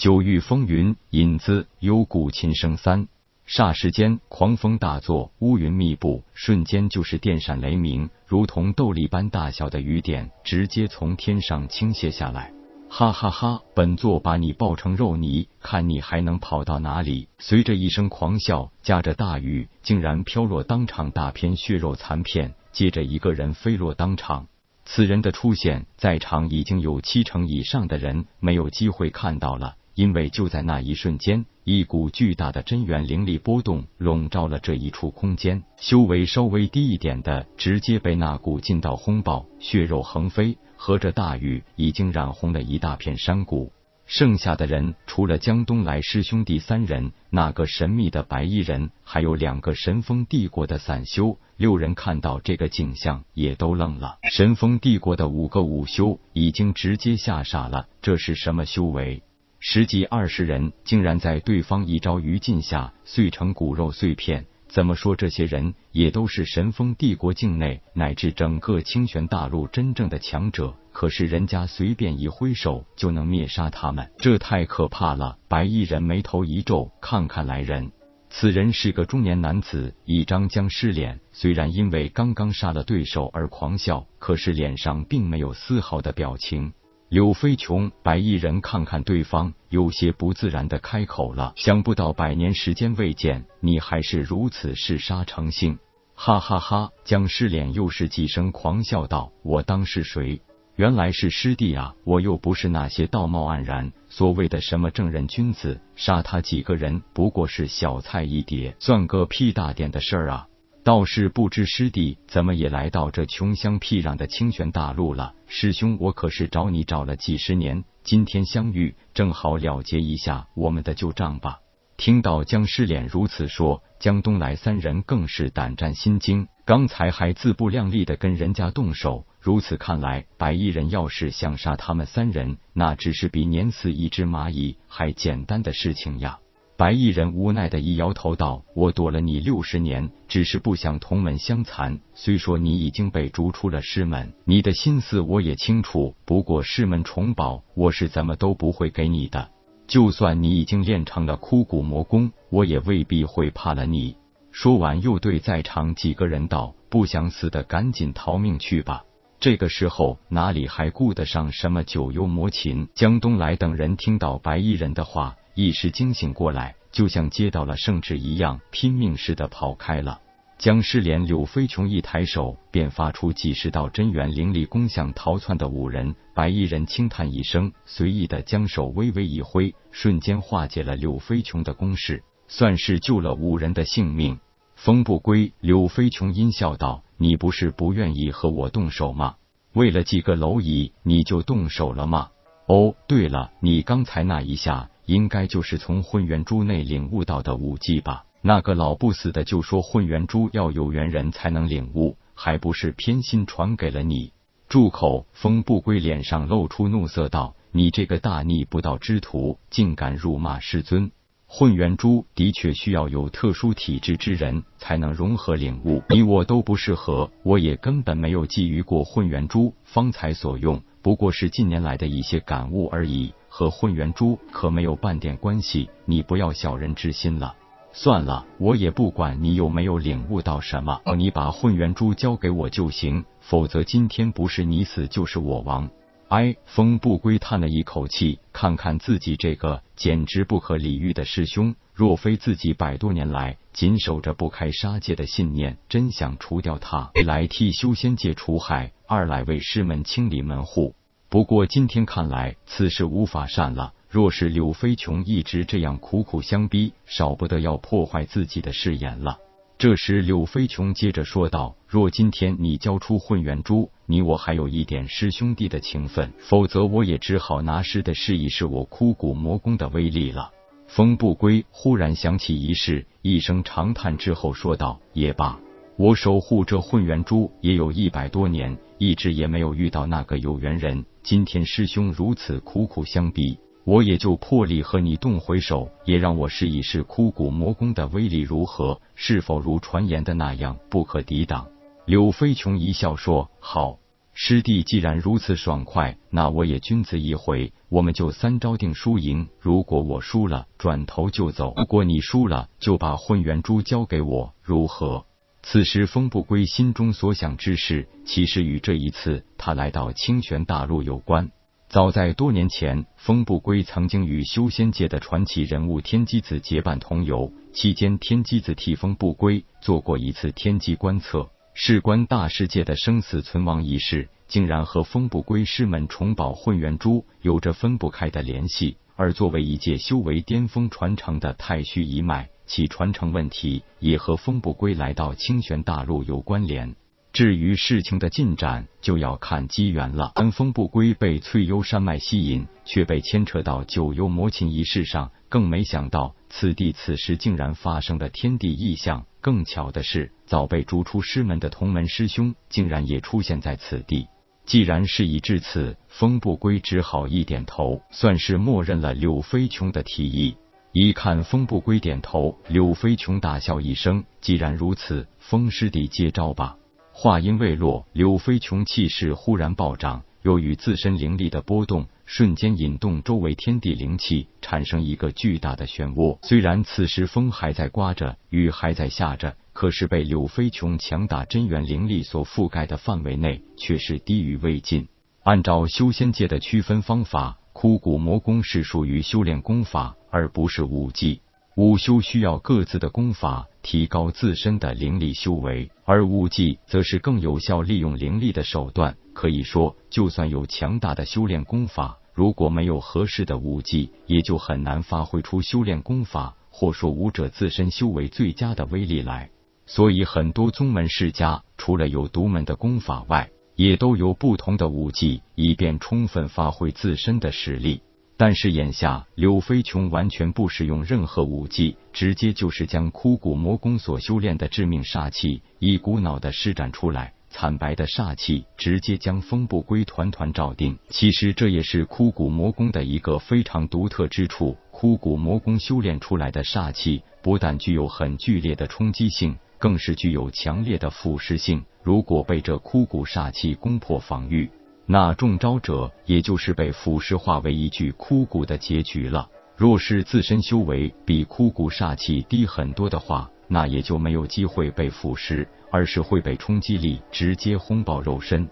九域风云，引子幽谷琴声三。霎时间，狂风大作，乌云密布，瞬间就是电闪雷鸣，如同豆粒般大小的雨点，直接从天上倾泻下来。哈哈哈！本座把你爆成肉泥，看你还能跑到哪里！随着一声狂笑，夹着大雨，竟然飘落当场大片血肉残片，接着一个人飞落当场。此人的出现，在场已经有七成以上的人没有机会看到了。因为就在那一瞬间，一股巨大的真元灵力波动笼罩了这一处空间，修为稍微低一点的直接被那股劲道轰爆，血肉横飞，和着大雨已经染红了一大片山谷。剩下的人除了江东来师兄弟三人，那个神秘的白衣人，还有两个神风帝国的散修，六人看到这个景象也都愣了。神风帝国的五个武修已经直接吓傻了，这是什么修为？十几二十人竟然在对方一招余烬下碎成骨肉碎片，怎么说这些人也都是神风帝国境内乃至整个清玄大陆真正的强者，可是人家随便一挥手就能灭杀他们，这太可怕了！白衣人眉头一皱，看看来人，此人是个中年男子，一张僵尸脸，虽然因为刚刚杀了对手而狂笑，可是脸上并没有丝毫的表情。柳飞琼，白衣人看看对方，有些不自然的开口了：“想不到百年时间未见，你还是如此嗜杀成性。”哈哈哈！僵尸脸又是几声狂笑道：“我当是谁？原来是师弟啊！我又不是那些道貌岸然、所谓的什么正人君子，杀他几个人不过是小菜一碟，算个屁大点的事儿啊！”倒是不知师弟怎么也来到这穷乡僻壤的清玄大陆了。师兄，我可是找你找了几十年，今天相遇，正好了结一下我们的旧账吧。听到僵尸脸如此说，江东来三人更是胆战心惊。刚才还自不量力的跟人家动手，如此看来，白衣人要是想杀他们三人，那只是比碾死一只蚂蚁还简单的事情呀。白衣人无奈的一摇头道：“我躲了你六十年，只是不想同门相残。虽说你已经被逐出了师门，你的心思我也清楚。不过师门重宝，我是怎么都不会给你的。就算你已经练成了枯骨魔功，我也未必会怕了你。”说完，又对在场几个人道：“不想死的，赶紧逃命去吧！”这个时候哪里还顾得上什么九幽魔琴？江东来等人听到白衣人的话。一时惊醒过来，就像接到了圣旨一样，拼命似的跑开了。僵尸脸柳飞琼一抬手，便发出几十道真元灵力攻向逃窜的五人。白衣人轻叹一声，随意的将手微微一挥，瞬间化解了柳飞琼的攻势，算是救了五人的性命。风不归，柳飞琼阴笑道：“你不是不愿意和我动手吗？为了几个蝼蚁，你就动手了吗？哦，对了，你刚才那一下。”应该就是从混元珠内领悟到的武技吧？那个老不死的就说混元珠要有缘人才能领悟，还不是偏心传给了你？住口！风不归脸上露出怒色道：“你这个大逆不道之徒，竟敢辱骂师尊！混元珠的确需要有特殊体质之人才能融合领悟，你我都不适合，我也根本没有觊觎过混元珠，方才所用不过是近年来的一些感悟而已。”和混元珠可没有半点关系，你不要小人之心了。算了，我也不管你有没有领悟到什么，你把混元珠交给我就行，否则今天不是你死就是我亡。哎，风不归叹了一口气，看看自己这个简直不可理喻的师兄，若非自己百多年来谨守着不开杀戒的信念，真想除掉他，一来替修仙界除害，二来为师门清理门户。不过今天看来，此事无法善了。若是柳飞琼一直这样苦苦相逼，少不得要破坏自己的誓言了。这时，柳飞琼接着说道：“若今天你交出混元珠，你我还有一点师兄弟的情分；否则，我也只好拿师的试一试我枯骨魔功的威力了。”风不归忽然想起一事，一声长叹之后说道：“也罢。”我守护这混元珠也有一百多年，一直也没有遇到那个有缘人。今天师兄如此苦苦相逼，我也就破例和你动回手，也让我试一试枯骨魔功的威力如何，是否如传言的那样不可抵挡。柳飞琼一笑说：“好。”师弟既然如此爽快，那我也君子一回，我们就三招定输赢。如果我输了，转头就走；如果你输了，就把混元珠交给我，如何？此时，风不归心中所想之事，其实与这一次他来到清玄大陆有关。早在多年前，风不归曾经与修仙界的传奇人物天机子结伴同游，期间天机子替风不归做过一次天机观测。事关大世界的生死存亡一事，竟然和风不归师门重宝混元珠有着分不开的联系。而作为一届修为巅峰传承的太虚一脉，其传承问题也和风不归来到清玄大陆有关联。至于事情的进展，就要看机缘了。但风不归被翠幽山脉吸引，却被牵扯到九幽魔琴一事上，更没想到此地此时竟然发生了天地异象。更巧的是，早被逐出师门的同门师兄，竟然也出现在此地。既然事已至此，风不归只好一点头，算是默认了柳飞琼的提议。一看风不归点头，柳飞琼大笑一声：“既然如此，风师弟接招吧。”话音未落，柳飞琼气势忽然暴涨，由于自身灵力的波动，瞬间引动周围天地灵气，产生一个巨大的漩涡。虽然此时风还在刮着，雨还在下着，可是被柳飞琼强大真元灵力所覆盖的范围内，却是滴雨未尽。按照修仙界的区分方法，枯骨魔功是属于修炼功法，而不是武技。武修需要各自的功法提高自身的灵力修为，而武技则是更有效利用灵力的手段。可以说，就算有强大的修炼功法，如果没有合适的武技，也就很难发挥出修炼功法或说武者自身修为最佳的威力来。所以，很多宗门世家除了有独门的功法外，也都有不同的武技，以便充分发挥自身的实力。但是眼下，柳飞琼完全不使用任何武技，直接就是将枯骨魔功所修炼的致命煞气一股脑的施展出来，惨白的煞气直接将风不归团团罩定。其实这也是枯骨魔功的一个非常独特之处。枯骨魔功修炼出来的煞气，不但具有很剧烈的冲击性，更是具有强烈的腐蚀性。如果被这枯骨煞气攻破防御，那中招者也就是被腐蚀化为一具枯骨的结局了。若是自身修为比枯骨煞气低很多的话，那也就没有机会被腐蚀，而是会被冲击力直接轰爆肉身。